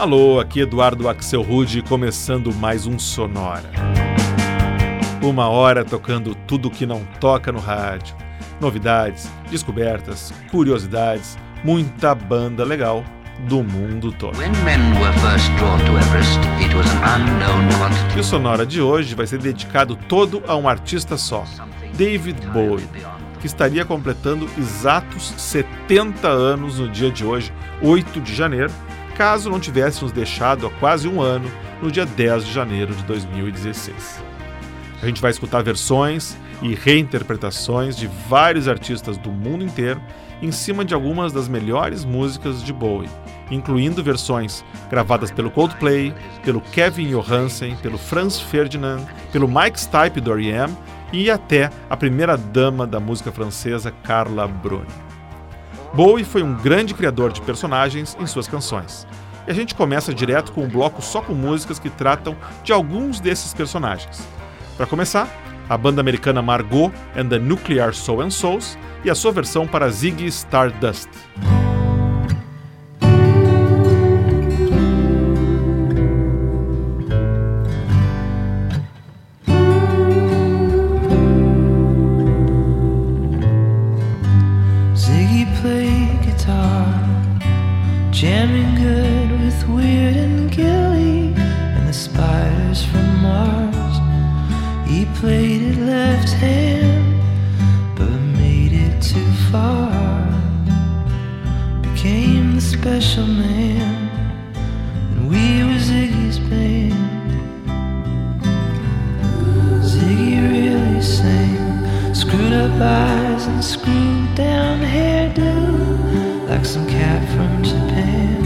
Alô, aqui Eduardo Axel Rude começando mais um Sonora. Uma hora tocando tudo que não toca no rádio. Novidades, descobertas, curiosidades, muita banda legal do mundo todo. E o Sonora de hoje vai ser dedicado todo a um artista só, David Bowie, que estaria completando exatos 70 anos no dia de hoje, 8 de janeiro, caso não tivéssemos deixado há quase um ano, no dia 10 de janeiro de 2016. A gente vai escutar versões e reinterpretações de vários artistas do mundo inteiro em cima de algumas das melhores músicas de Bowie, incluindo versões gravadas pelo Coldplay, pelo Kevin Johansen, pelo Franz Ferdinand, pelo Mike Stipe do R.E.M. e até a primeira dama da música francesa Carla Bruni. Bowie foi um grande criador de personagens em suas canções. E a gente começa direto com um bloco só com músicas que tratam de alguns desses personagens. Para começar, a banda americana Margot and the Nuclear Soul and Souls e a sua versão para Ziggy Stardust. far became the special man, and we were Ziggy's band. Ziggy really sang, screwed up eyes and screwed down hairdo, like some cat from Japan.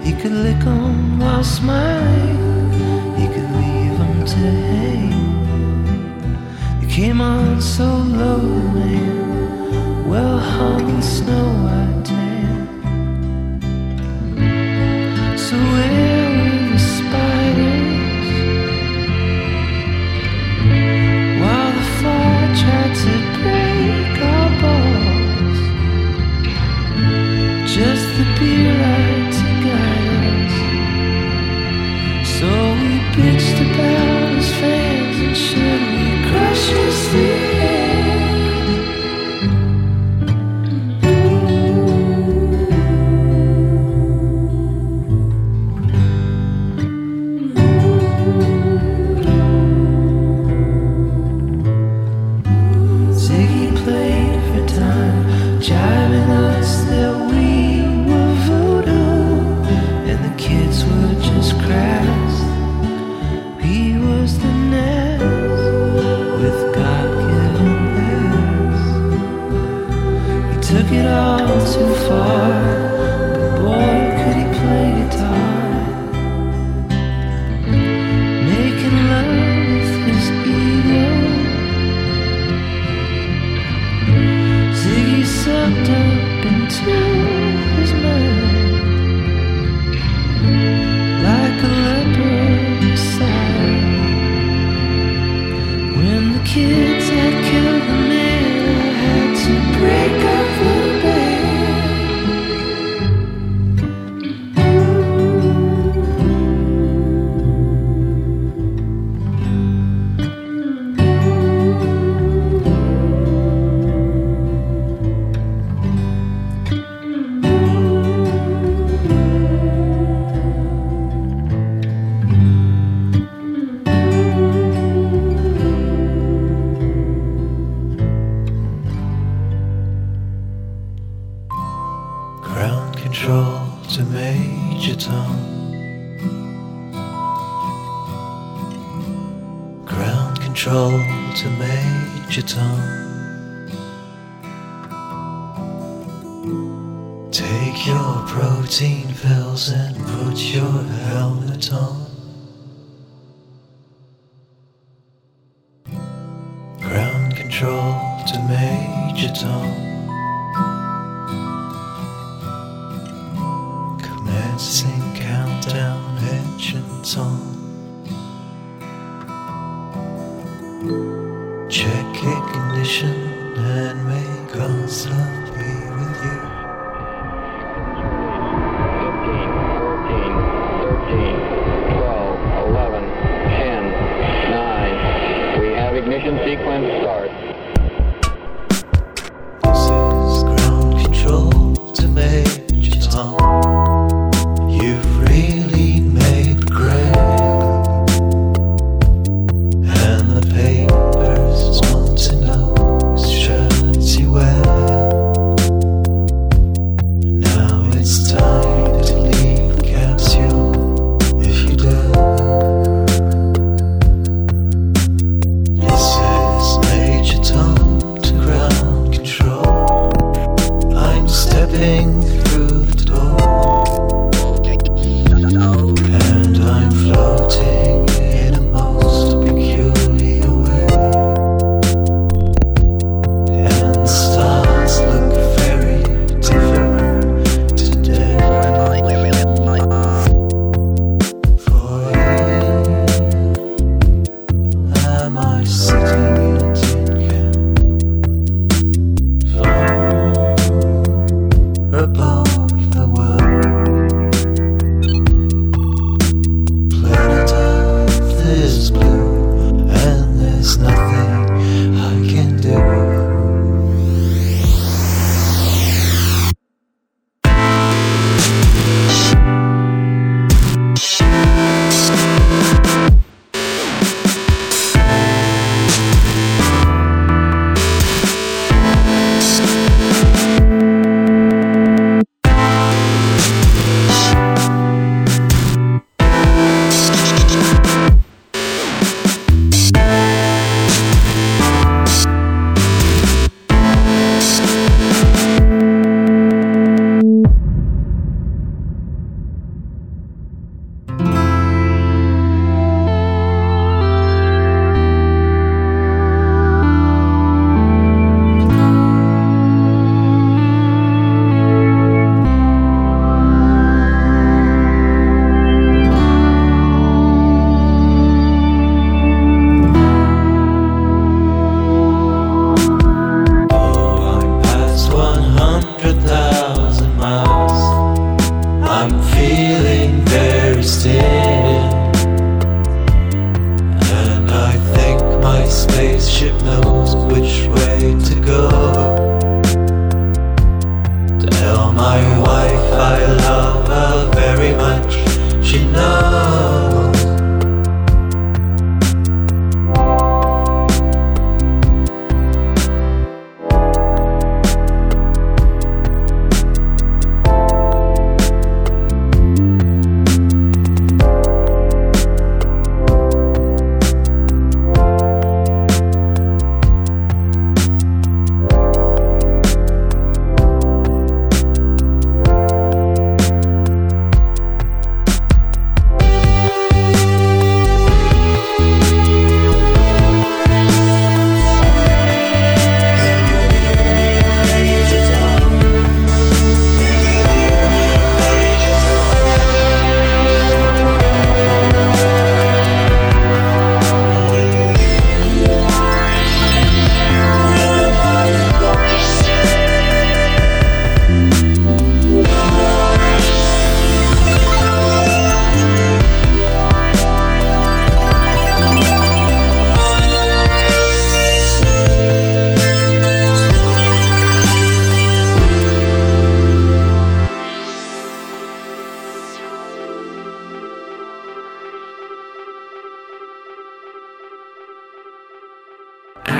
He could lick 'em while smiling, he could leave 'em to hang. You came on so low, man. Fifteen, fourteen.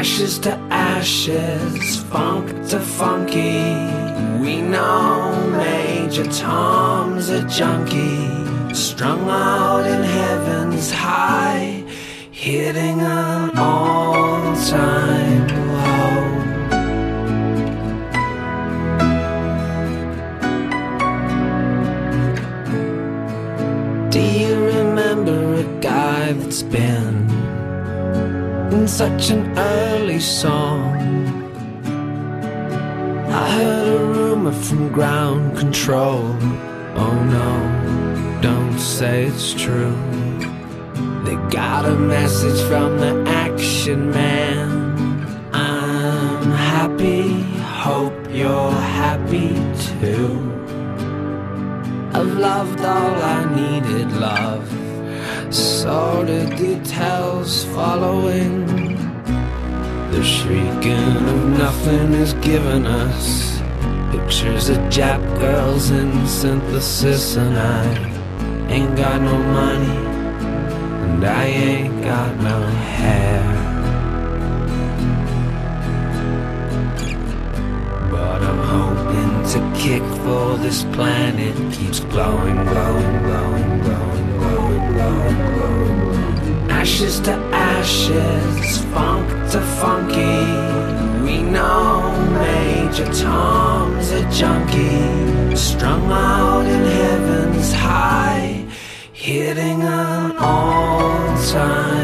Ashes to ashes, funk to funky. We know Major Tom's a junkie, strung out in heaven's high, hitting an all time low. Do you remember a guy that's been in such an early song? I heard a rumor from ground control. Oh no, don't say it's true. They got a message from the action man. I'm happy, hope you're happy too. I've loved all I needed, love. Sordid details following. The shrieking of nothing is giving us pictures of Jap girls in synthesis, and I ain't got no money, and I ain't got no hair. But I'm hoping to kick for this planet keeps glowing, glowing, glowing, glowing. Ashes to ashes, funk to funky. We know Major Tom's a junkie, strung out in heaven's high, hitting an all-time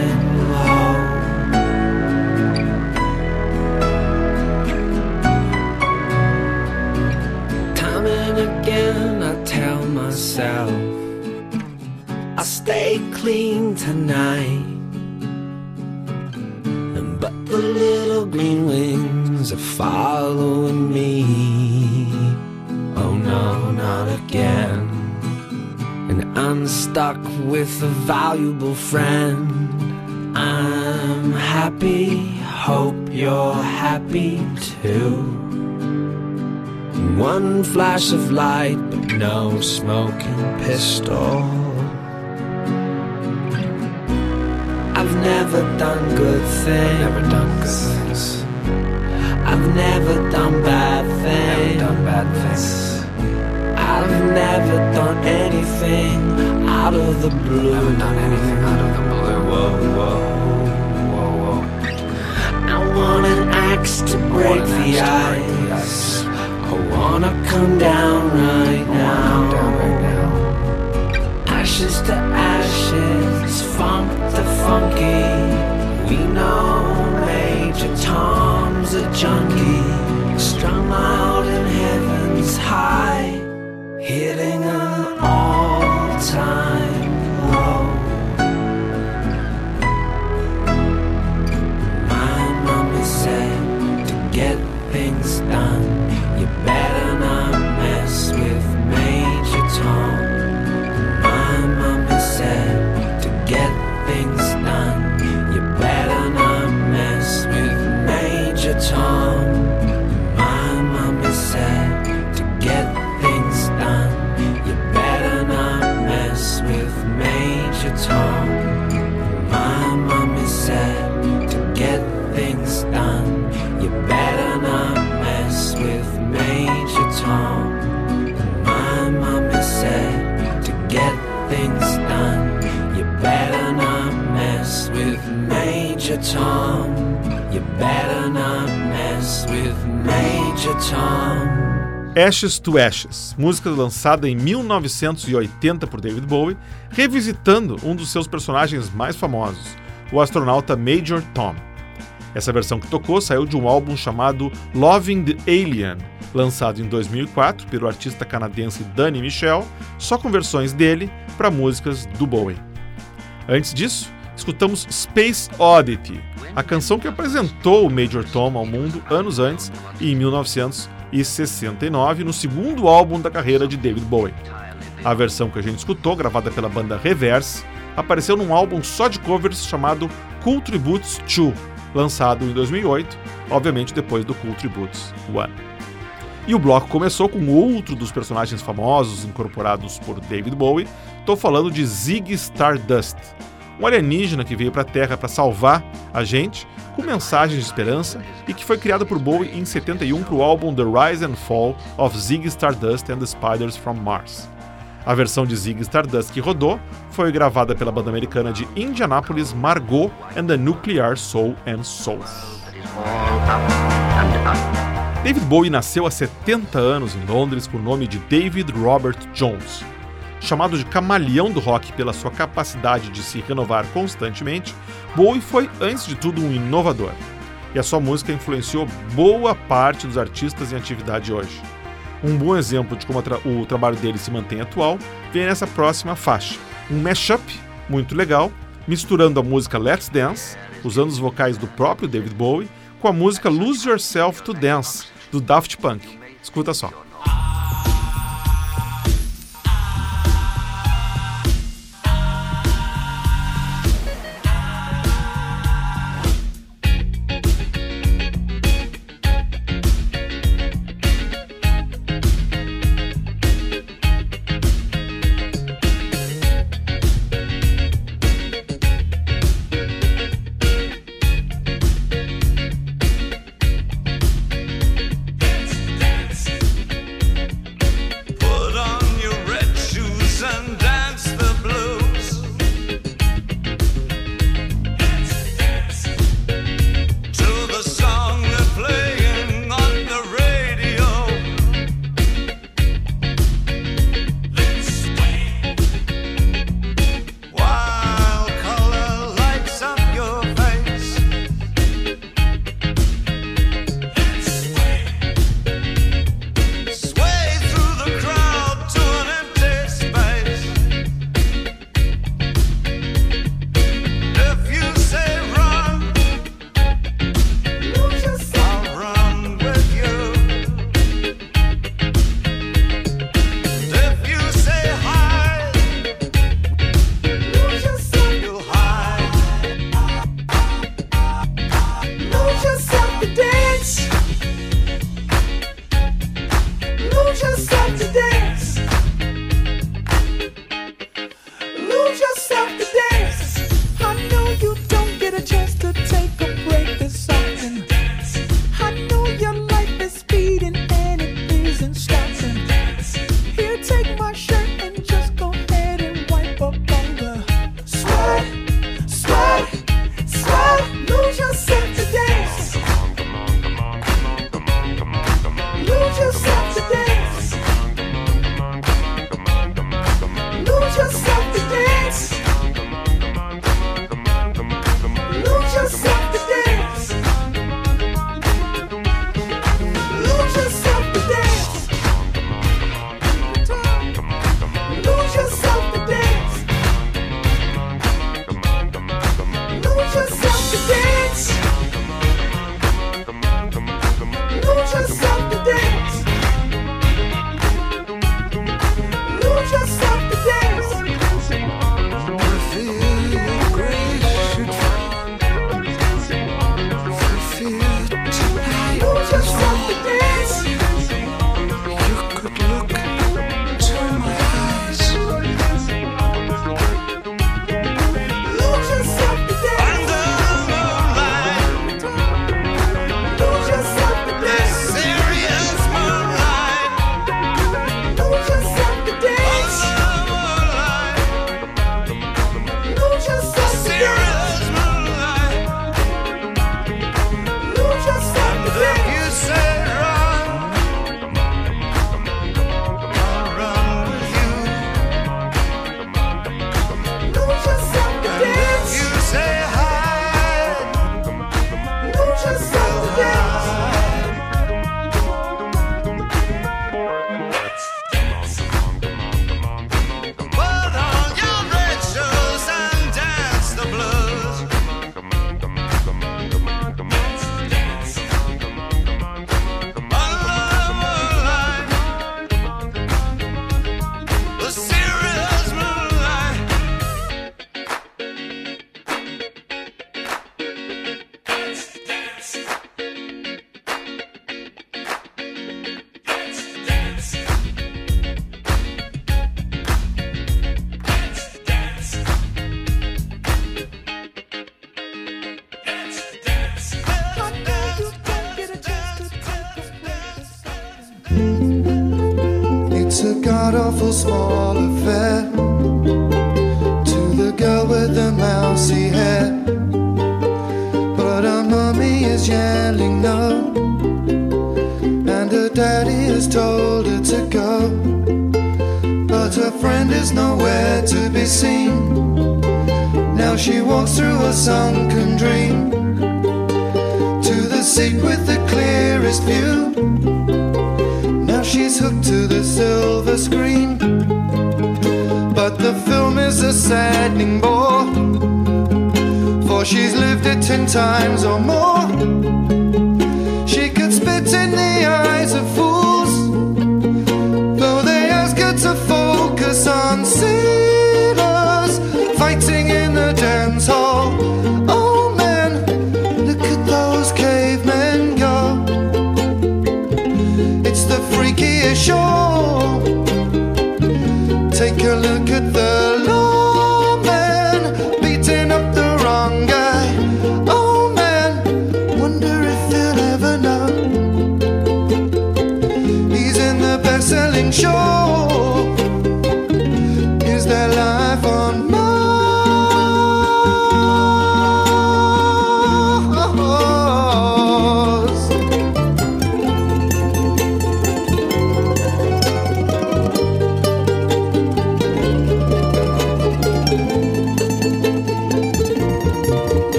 stuck with a valuable friend I'm happy, hope you're happy too one flash of light, but no smoking pistol. I've never done good things. Never done good things. I've never done bad things. Never done bad things. I've never done anything out of the blue. Never done anything out of the blue. Whoa, whoa, whoa, whoa. I want an axe to break the ice. I wanna come down right now. Ashes to ashes, funk the funky. We know Major Tom's a junkie, strung out in heaven's high, hitting My said to get things done, you better not mess with Major Tom. My said to get things done, you better not mess with Major Tom. My said to get things done, you better not mess with Major Tom. Ashes to Ashes, música lançada em 1980 por David Bowie, revisitando um dos seus personagens mais famosos, o astronauta Major Tom. Essa versão que tocou saiu de um álbum chamado Loving the Alien, lançado em 2004 pelo artista canadense Danny Michel, só com versões dele para músicas do Bowie. Antes disso, escutamos Space Oddity, a canção que apresentou o Major Tom ao mundo anos antes, em 1969, no segundo álbum da carreira de David Bowie. A versão que a gente escutou, gravada pela banda Reverse, apareceu num álbum só de covers chamado Cool Tributes 2, lançado em 2008, obviamente depois do Cool Tributes 1. E o bloco começou com outro dos personagens famosos incorporados por David Bowie. Estou falando de Ziggy Stardust, um alienígena que veio para a Terra para salvar a gente, com mensagens de esperança, e que foi criado por Bowie em 71 para o álbum The Rise and Fall of Ziggy Stardust and the Spiders from Mars. A versão de Ziggy Stardust que rodou foi gravada pela banda americana de Indianapolis Margot and the Nuclear Soul and Soul. David Bowie nasceu há 70 anos em Londres com o nome de David Robert Jones. Chamado de camaleão do rock pela sua capacidade de se renovar constantemente, Bowie foi, antes de tudo, um inovador. E a sua música influenciou boa parte dos artistas em atividade hoje. Um bom exemplo de como o trabalho dele se mantém atual vem nessa próxima faixa. Um mashup muito legal, misturando a música Let's Dance, usando os vocais do próprio David Bowie, com a música Lose Yourself to Dance, do Daft Punk. Escuta só.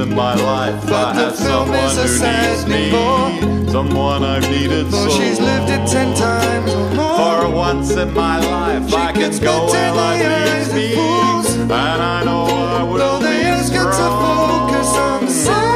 in my life. But I have someone who needs me. More. Someone I've needed for so she's long. lived it ten times or more. For once in my life, she I can go where life leads me. And I know I will Though be strong. Though the years get to focus on the sun.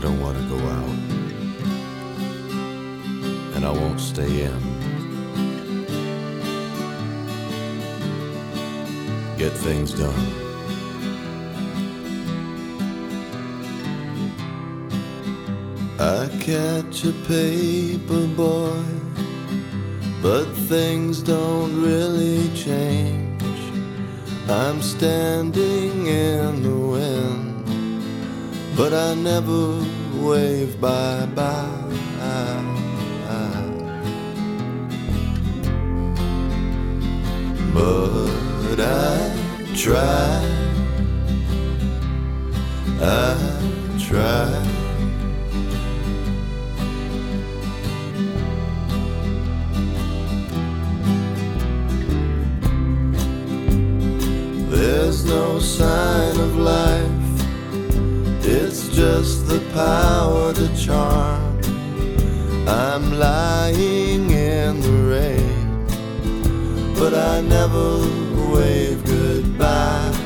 I don't want to go out, and I won't stay in. Get things done. I catch a paper boy, but things don't really change. I'm standing in the wind, but I never wave bye bye. But I try, I try. There's no sign of life. It's just the power to charm. I'm lying in the rain, but I never wave goodbye.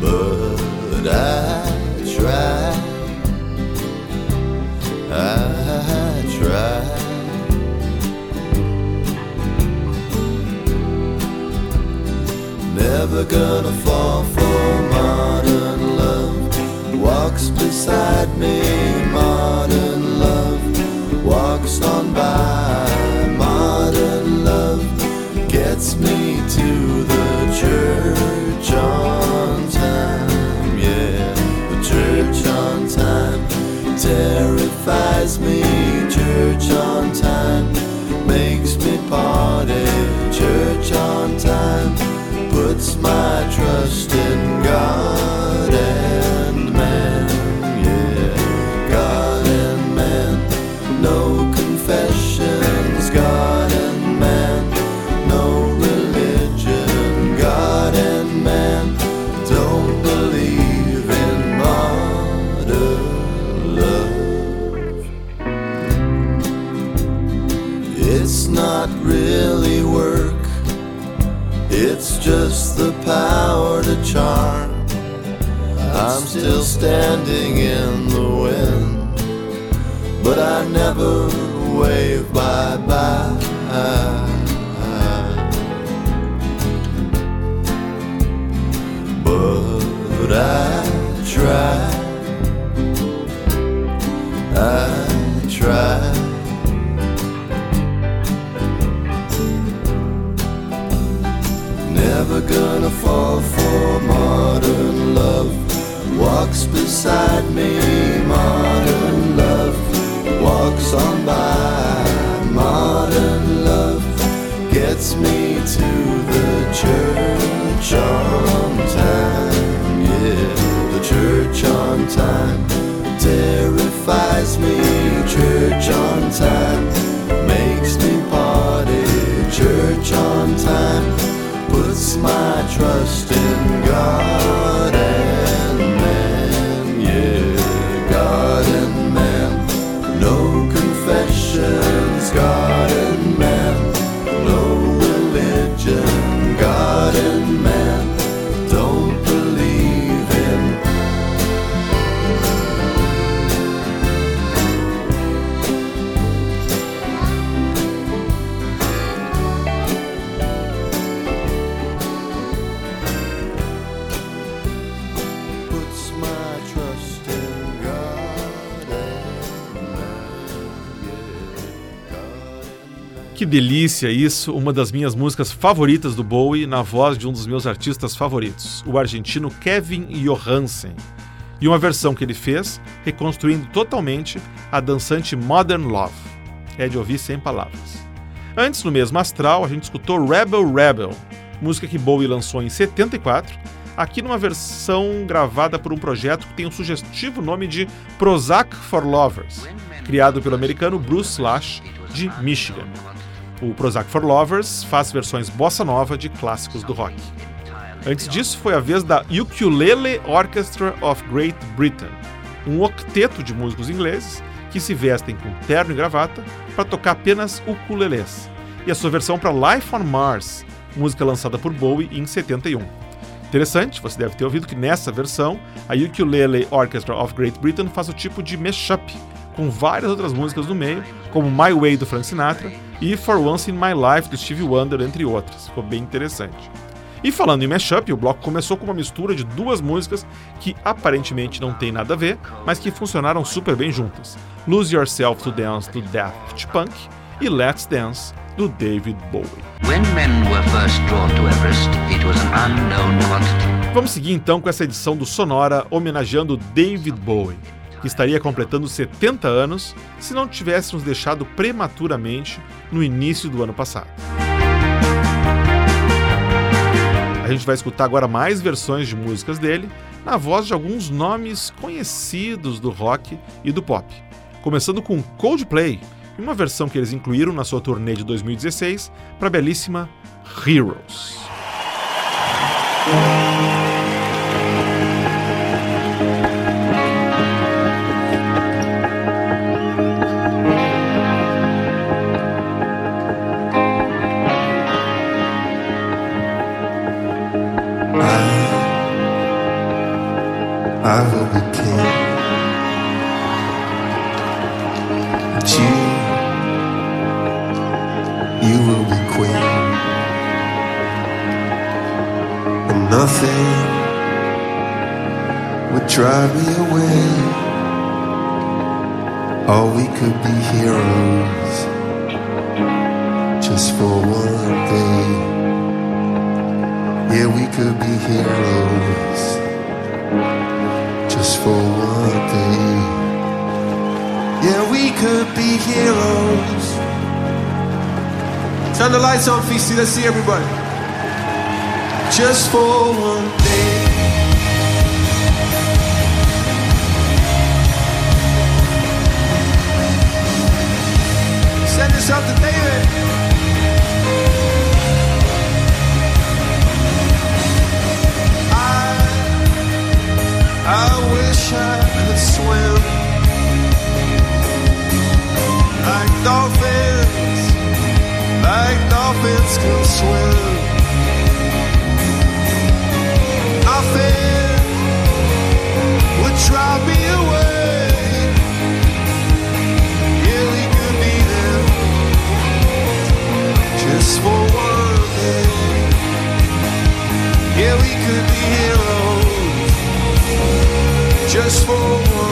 But I try. Never gonna fall for modern love. Walks beside me, modern love. Walks on by, delícia isso, uma das minhas músicas favoritas do Bowie na voz de um dos meus artistas favoritos, o argentino Kevin Johansen. E uma versão que ele fez reconstruindo totalmente a dançante Modern Love. É de ouvir sem palavras. Antes, no mesmo astral, a gente escutou Rebel Rebel, música que Bowie lançou em 74, aqui numa versão gravada por um projeto que tem o sugestivo nome de Prozac for Lovers, criado pelo americano Bruce Lash, de Michigan. O Prozac for Lovers faz versões bossa nova de clássicos do rock. Antes disso, foi a vez da Ukulele Orchestra of Great Britain, um octeto de músicos ingleses que se vestem com terno e gravata para tocar apenas ukulelês, e a sua versão para Life on Mars, música lançada por Bowie em 71. Interessante, você deve ter ouvido que nessa versão, a Ukulele Orchestra of Great Britain faz o tipo de mashup, com várias outras músicas no meio, como My Way do Frank Sinatra e For Once in My Life do Stevie Wonder, entre outras. Ficou bem interessante. E falando em mashup, o bloco começou com uma mistura de duas músicas que aparentemente não tem nada a ver, mas que funcionaram super bem juntas: Lose Yourself to Dance do Daft Punk e Let's Dance do David Bowie. Vamos seguir então com essa edição do Sonora homenageando David Bowie, que estaria completando 70 anos se não tivéssemos deixado prematuramente no início do ano passado. A gente vai escutar agora mais versões de músicas dele, na voz de alguns nomes conhecidos do rock e do pop. Começando com Coldplay, uma versão que eles incluíram na sua turnê de 2016 para a belíssima Heroes. Let's see everybody. Just for one dolphins can swim. Nothing would drive me away. Yeah, we could be there just for one day. Yeah, we could be heroes just for one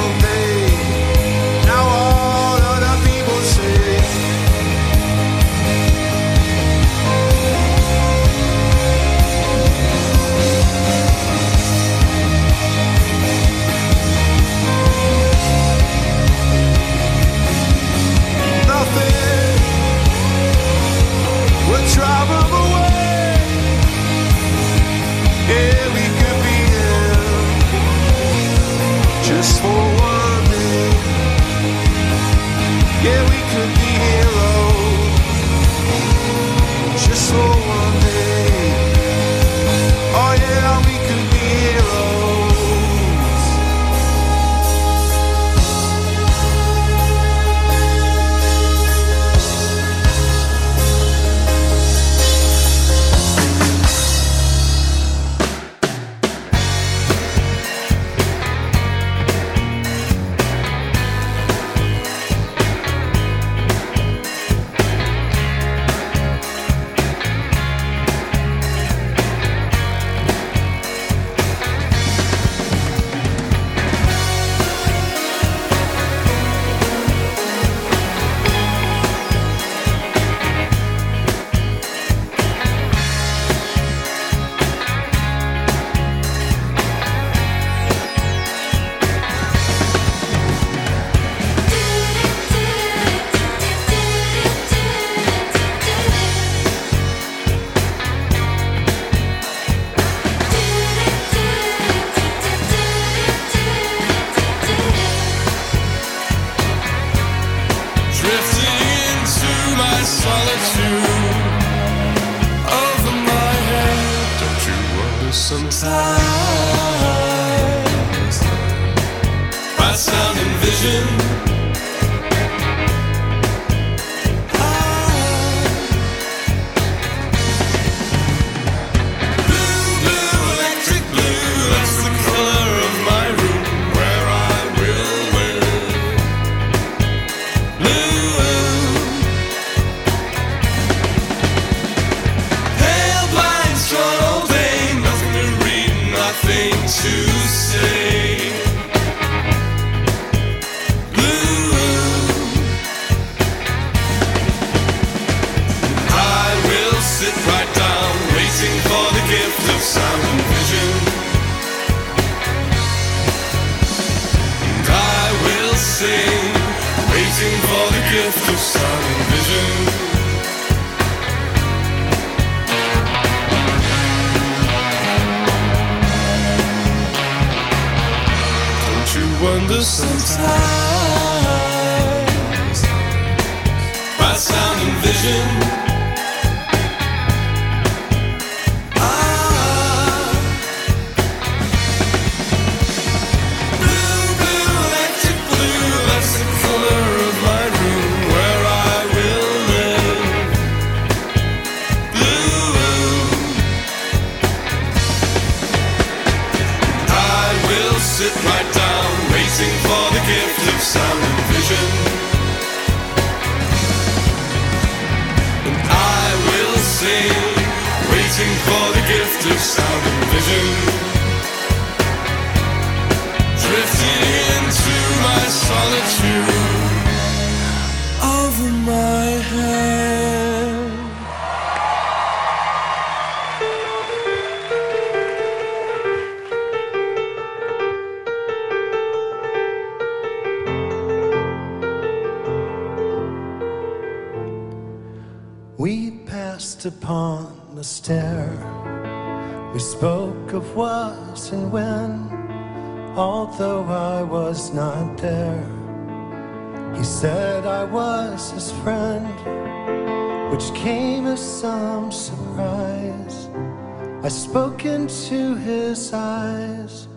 into his eyes.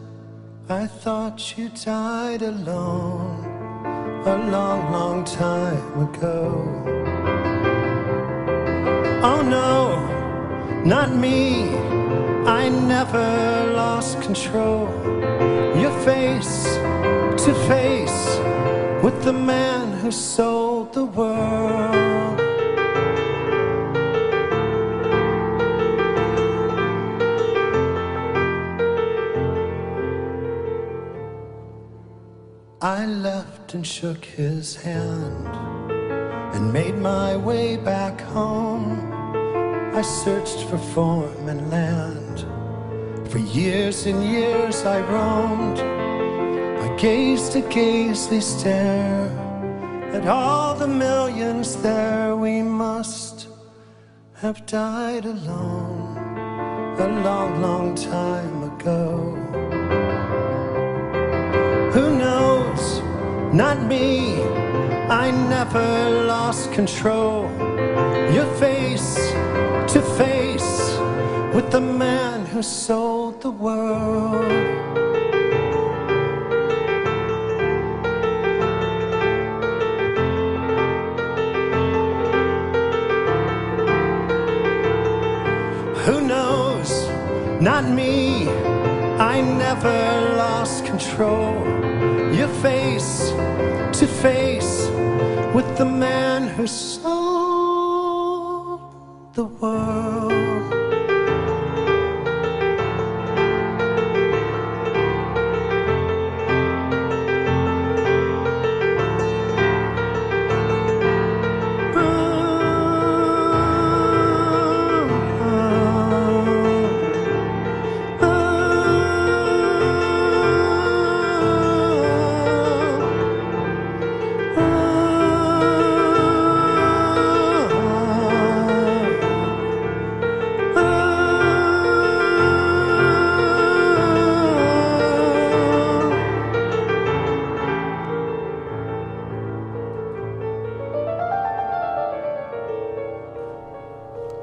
I thought you died alone a long, long time ago. Oh no, not me. I never lost control. Your face to face with the man who sold the world. I left and shook his hand and made my way back home. I searched for form and land. For years and years I roamed. I gazed a gazely stare at all the millions there. We must have died alone a long, long time ago. Not me. I never lost control. Your face to face with the man who sold the world. Who knows? Not me. I never lost control. Your face to face with the man who sold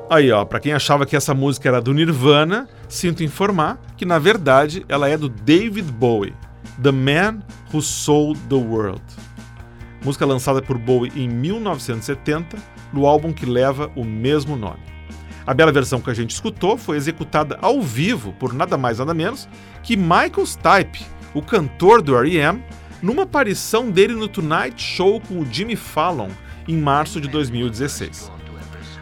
Aí, ó, pra quem achava que essa música era do Nirvana, sinto informar que na verdade ela é do David Bowie, The Man Who Sold the World. Música lançada por Bowie em 1970, no álbum que leva o mesmo nome. A bela versão que a gente escutou foi executada ao vivo por nada mais nada menos que Michael Stipe, o cantor do R.E.M., numa aparição dele no Tonight Show com o Jimmy Fallon em março de 2016.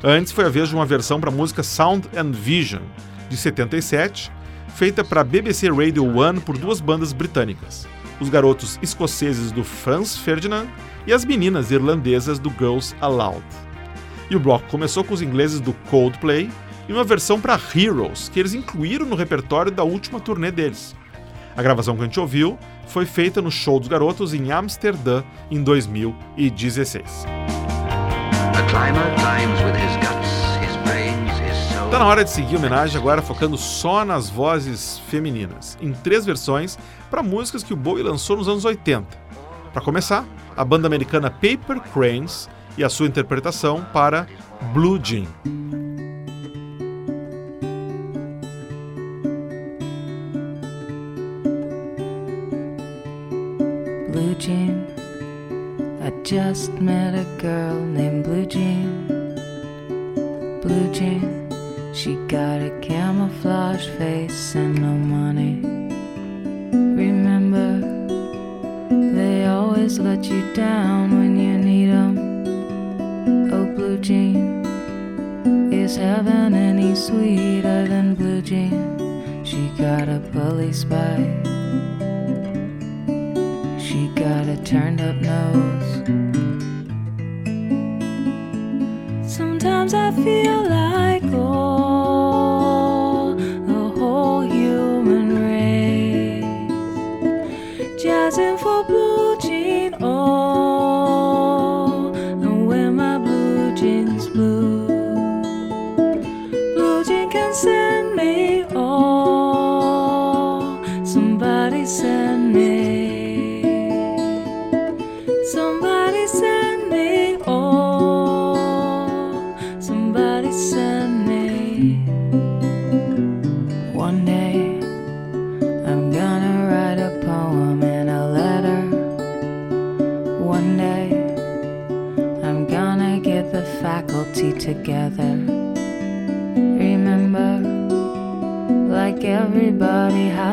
Antes foi a vez de uma versão para a música Sound and Vision, de 77, feita para a BBC Radio 1 por duas bandas britânicas, os garotos escoceses do Franz Ferdinand e as meninas irlandesas do Girls Aloud. E o bloco começou com os ingleses do Coldplay e uma versão para Heroes, que eles incluíram no repertório da última turnê deles. A gravação que a gente ouviu foi feita no show dos garotos em Amsterdã em 2016. Tá na hora de seguir a homenagem agora focando só nas vozes femininas, em três versões para músicas que o Bowie lançou nos anos 80. Para começar, a banda americana Paper Cranes e a sua interpretação para Blue Jean. Blue Jean. I just met a girl named Blue Jean. Blue Jean, she got a camouflage face and no money. Remember, they always let you down when you need 'em. Oh, Blue Jean, is heaven any sweeter than Blue Jean? She got a bully spike turned up nose. Sometimes I feel like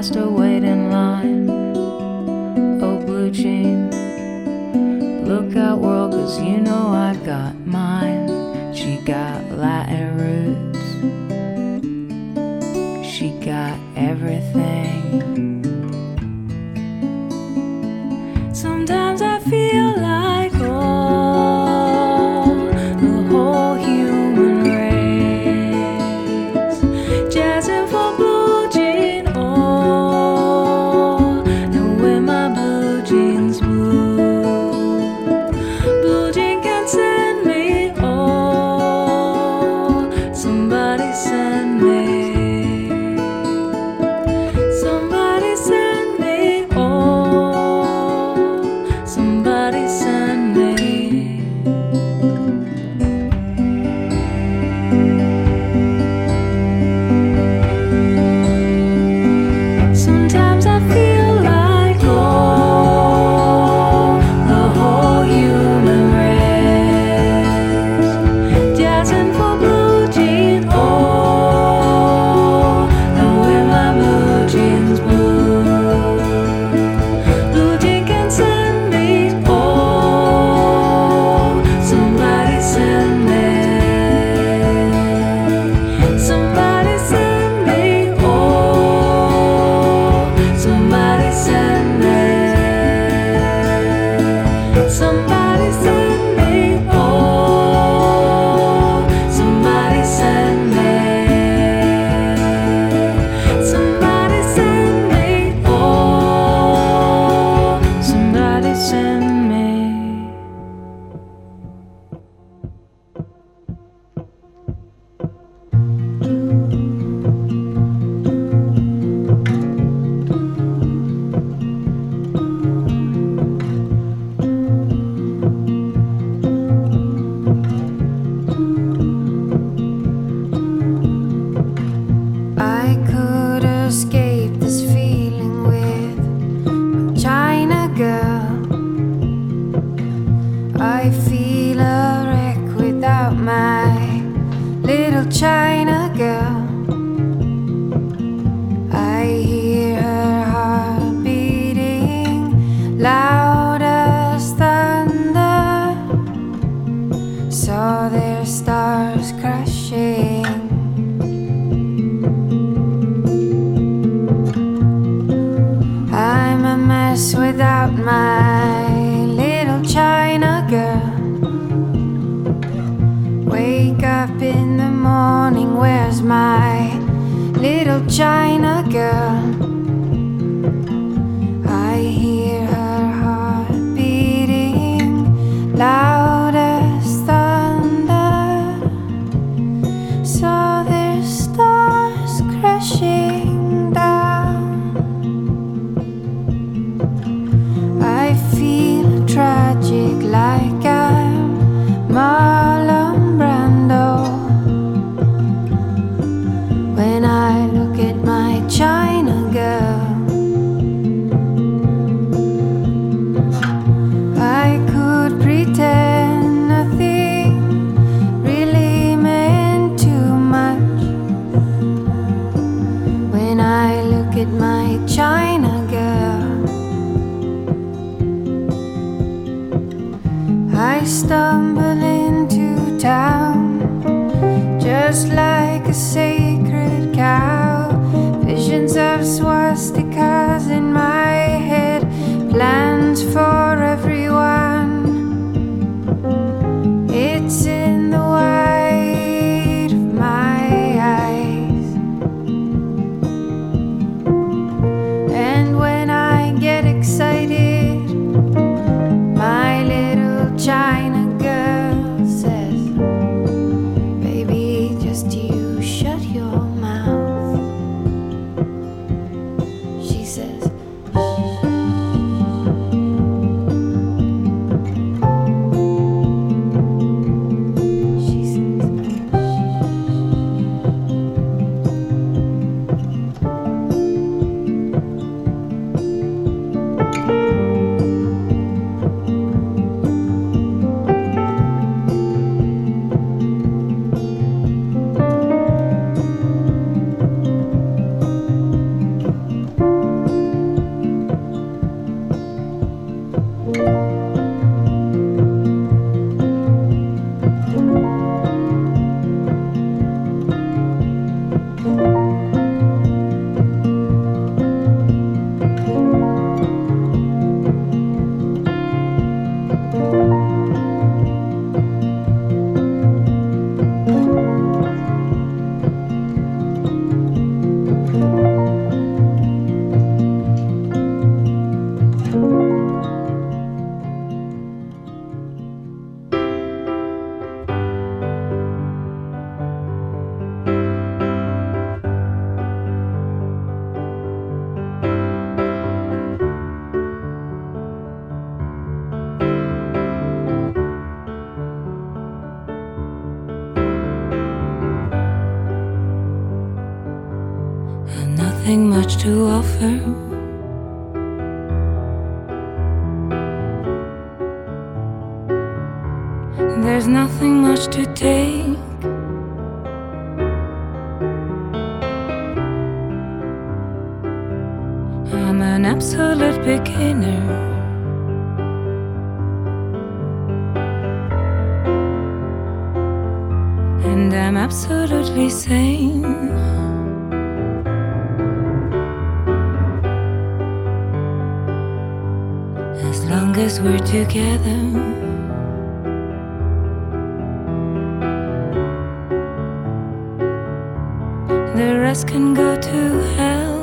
I still wait in line? Oh, blue jean, look out, world, cause you know I. I'm an absolute beginner. And I'm absolutely sane. As long as we're together. rest can go to hell.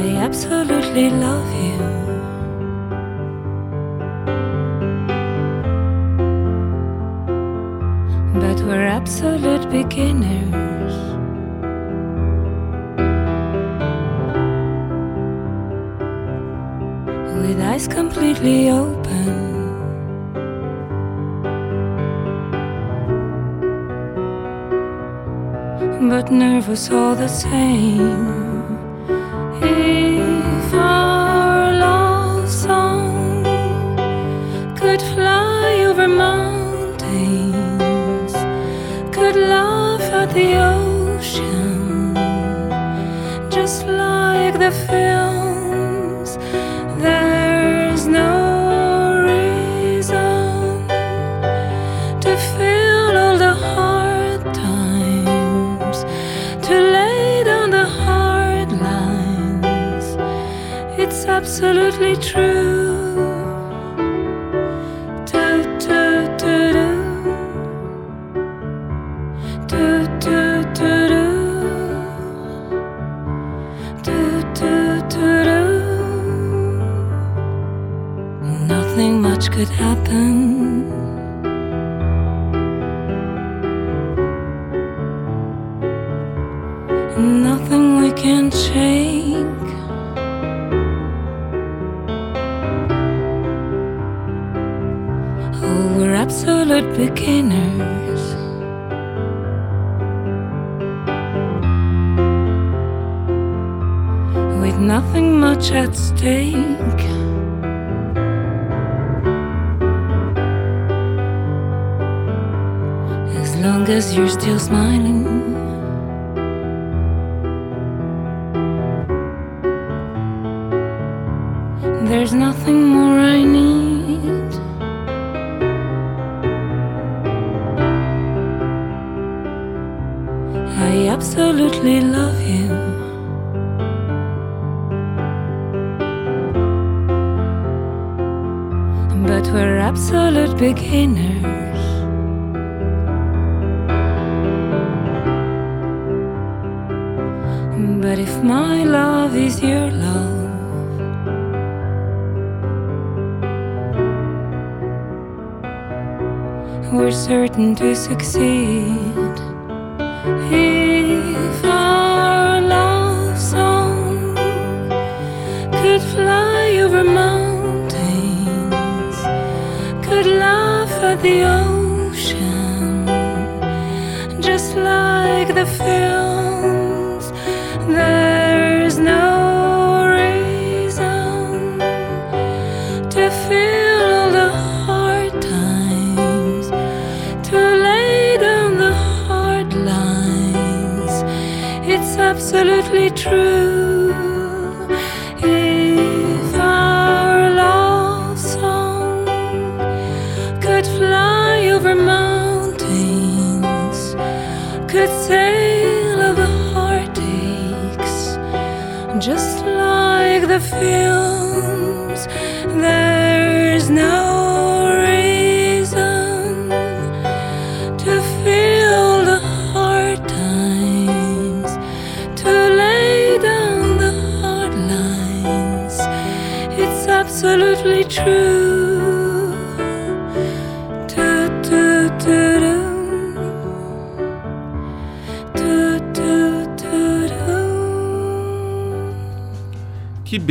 I absolutely love you. But we're absolute beginners. With eyes completely open. but nervous all the same. happened.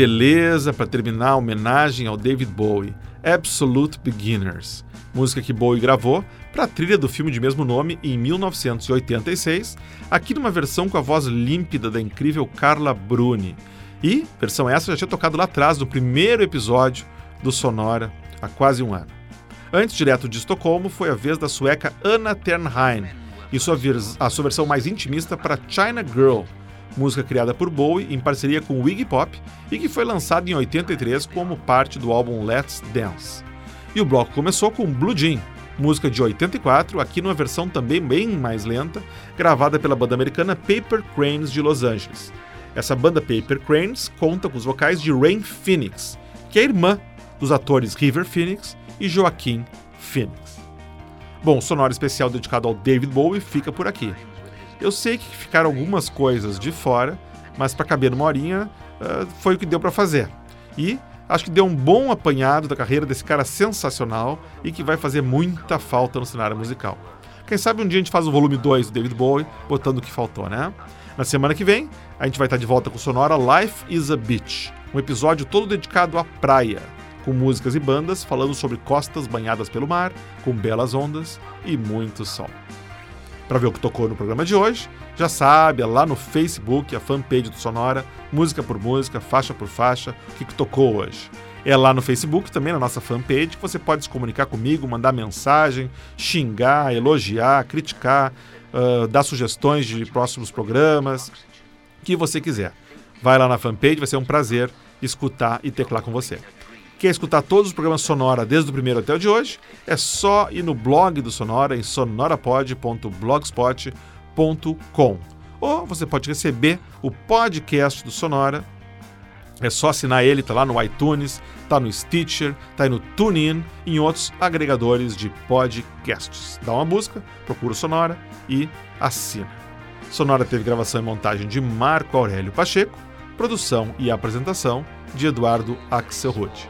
Beleza para terminar a homenagem ao David Bowie, Absolute Beginners, música que Bowie gravou para a trilha do filme de mesmo nome em 1986, aqui numa versão com a voz límpida da incrível Carla Bruni. E versão essa já tinha tocado lá atrás no primeiro episódio do Sonora, há quase um ano. Antes, direto de Estocolmo, foi a vez da sueca Anna Ternheim e sua a sua versão mais intimista para China Girl, música criada por Bowie em parceria com Iggy Pop e que foi lançada em 83 como parte do álbum Let's Dance. E o bloco começou com Blue Jean, música de 84, aqui numa versão também bem mais lenta, gravada pela banda americana Paper Cranes de Los Angeles. Essa banda Paper Cranes conta com os vocais de Rain Phoenix, que é irmã dos atores River Phoenix e Joaquim Phoenix. Bom, o sonoro especial dedicado ao David Bowie fica por aqui. Eu sei que ficaram algumas coisas de fora, mas para caber numa horinha uh, foi o que deu para fazer. E acho que deu um bom apanhado da carreira desse cara sensacional e que vai fazer muita falta no cenário musical. Quem sabe um dia a gente faz o volume 2 do David Bowie, botando o que faltou, né? Na semana que vem, a gente vai estar de volta com o Sonora Life is a Beach, um episódio todo dedicado à praia, com músicas e bandas falando sobre costas banhadas pelo mar, com belas ondas e muito sol. Para ver o que tocou no programa de hoje, já sabe, é lá no Facebook, a fanpage do Sonora, música por música, faixa por faixa, o que, que tocou hoje. É lá no Facebook, também na nossa fanpage, que você pode se comunicar comigo, mandar mensagem, xingar, elogiar, criticar, uh, dar sugestões de próximos programas, o que você quiser. Vai lá na fanpage, vai ser um prazer escutar e teclar com você. Quer escutar todos os programas Sonora desde o primeiro até o de hoje? É só ir no blog do Sonora em sonorapod.blogspot.com. Ou você pode receber o podcast do Sonora. É só assinar ele, tá lá no iTunes, tá no Stitcher, tá aí no TuneIn e em outros agregadores de podcasts. Dá uma busca, procura o Sonora e assina. Sonora teve gravação e montagem de Marco Aurélio Pacheco, produção e apresentação de Eduardo Axelrod.